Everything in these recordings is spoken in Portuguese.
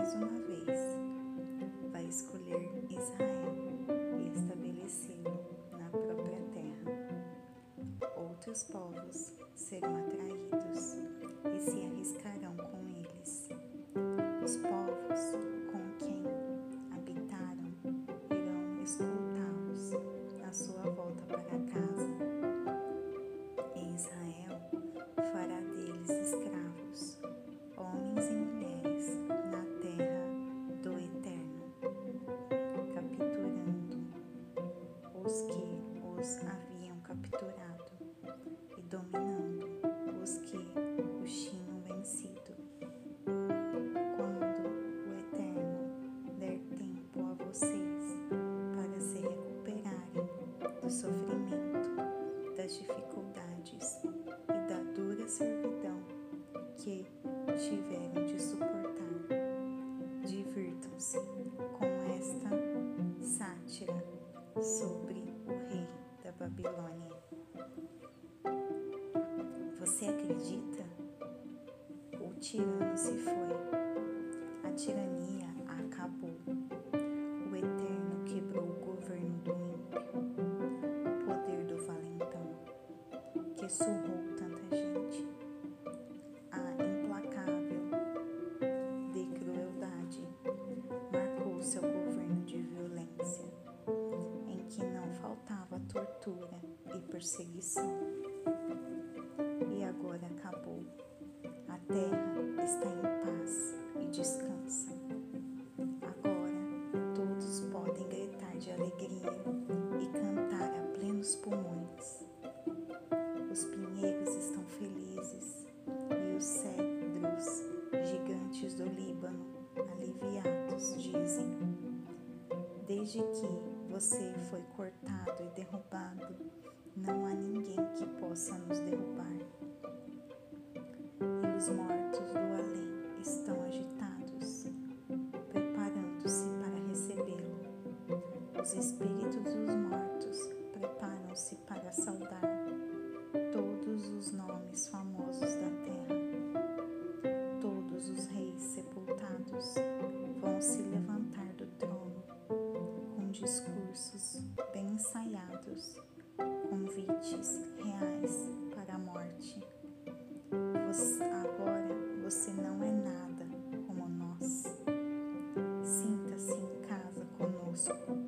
mais uma vez, vai escolher Israel e estabelecê-lo na própria terra. Outros povos serão atraídos os que os haviam capturado e dominando tirano se foi, a tirania acabou. O Eterno quebrou o governo do ímpio, o poder do valentão, que surrou tanta gente. A implacável de crueldade marcou seu governo de violência, em que não faltava tortura e perseguição. Nos derrubar. E os mortos do além estão agitados, preparando-se para recebê-lo. Os espíritos dos mortos preparam-se para saudar todos os nomes famosos da terra. Todos os reis sepultados vão se Adiós.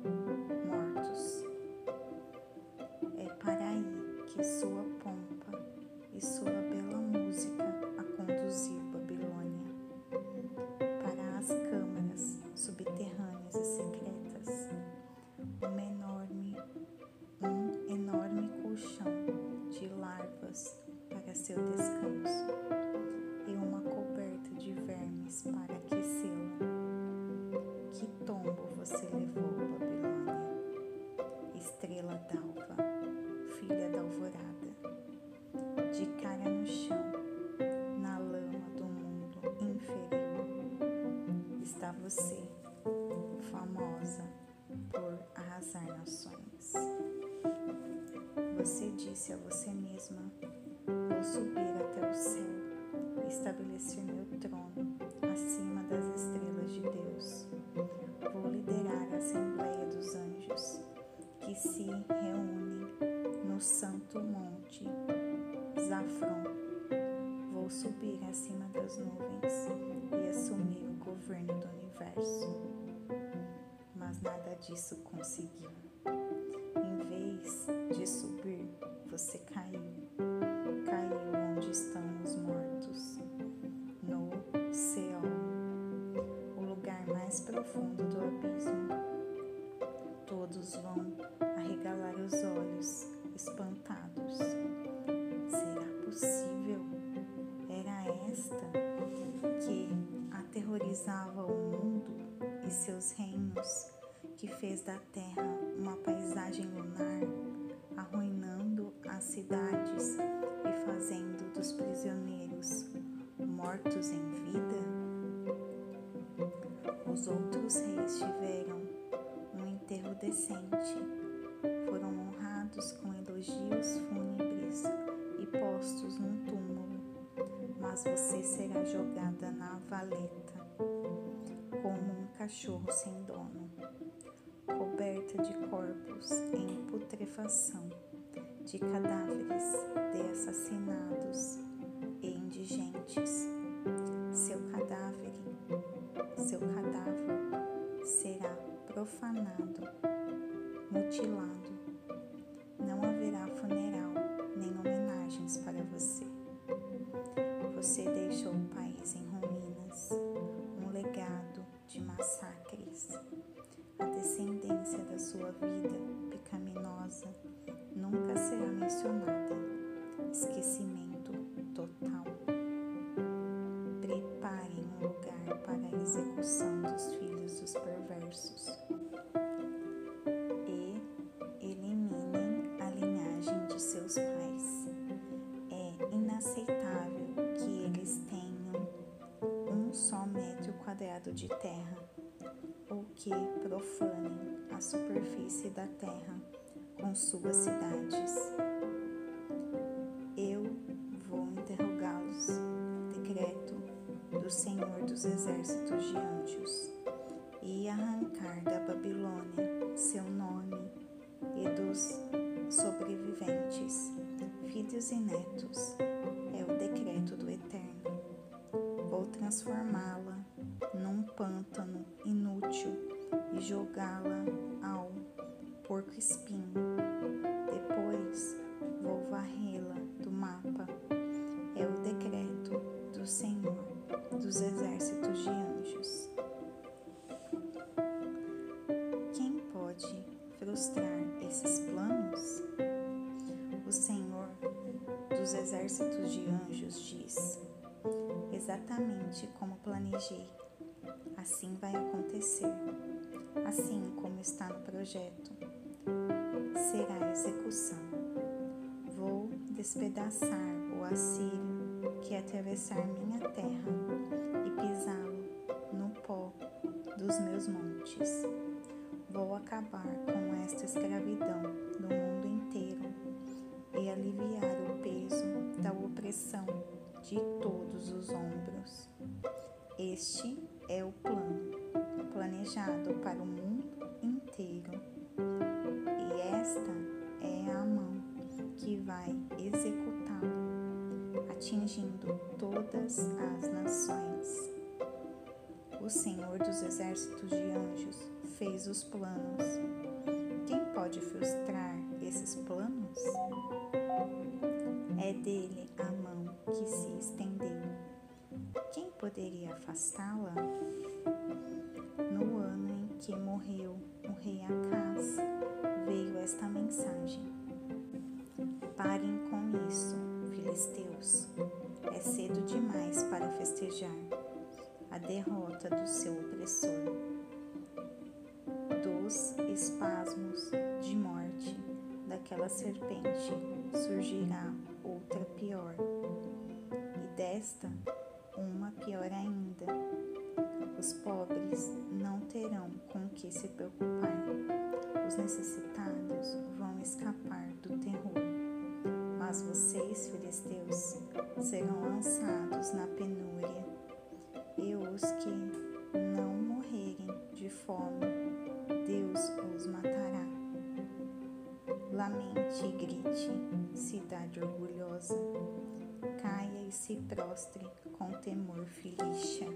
De cara no chão, na lama do mundo inferior. Está você, famosa por arrasar nações. Você disse a você mesma: Vou subir até o céu estabelecer meu disso conseguiu. Em vez de subir, você caiu. Caiu onde estão os mortos, no Seol, o lugar mais profundo do abismo. Todos vão arregalar os olhos, espantados. Será possível? Era esta que aterrorizava o mundo e seus reinos, que fez da terra uma paisagem lunar, arruinando as cidades e fazendo dos prisioneiros mortos em vida? Os outros reis tiveram um enterro decente, foram honrados com elogios fúnebres e postos num túmulo, mas você será jogada na valeta, como um cachorro sem dono, de corpos em putrefação, de cadáveres de assassinados e indigentes. Seu cadáver, seu cadáver será profanado, mutilado. Não haverá funeral nem homenagens para você. Você deixou Esquecimento total. Preparem um lugar para a execução dos filhos dos perversos. E eliminem a linhagem de seus pais. É inaceitável que eles tenham um só metro quadrado de terra ou que profanem a superfície da terra com suas cidades. Senhor dos Exércitos de Anjos, e arrancar da Babilônia seu nome e dos sobreviventes, filhos e netos, é o decreto do Eterno. Vou transformá-la num pântano inútil e jogá-la ao porco-espinho. Depois vou varrê-la dos exércitos de anjos. Quem pode frustrar esses planos? O Senhor dos exércitos de anjos diz: exatamente como planejei, assim vai acontecer, assim como está no projeto, será a execução. Vou despedaçar o assírio que atravessar minha terra e pisá-lo no pó dos meus montes. Vou acabar com esta escravidão no mundo inteiro e aliviar o peso da opressão de todos os ombros. Este é o plano planejado para o mundo inteiro. E esta é a mão que vai executá-lo, atingindo todas as nações. O Senhor dos exércitos de anjos fez os planos. Quem pode frustrar esses planos? É dele a mão que se estendeu. Quem poderia afastá-la? No ano em que morreu o rei Acaz, veio esta mensagem. Parem com isso, filisteus. É cedo demais para festejar a derrota do seu opressor. Dos espasmos de morte daquela serpente surgirá outra pior, e desta uma pior ainda. Os pobres não terão com que se preocupar, os necessitados vão escapar do terror. Mas vocês, filisteus, serão lançados na penúria, e os que não morrerem de fome, Deus os matará. Lamente e grite, cidade orgulhosa, caia e se prostre com temor filixa.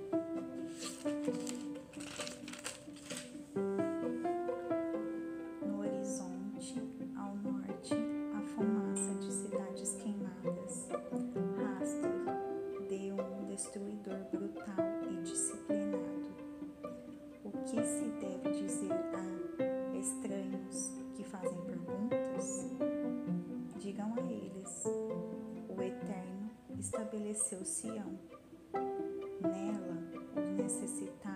Estabeleceu Sião. Nela, os necessitados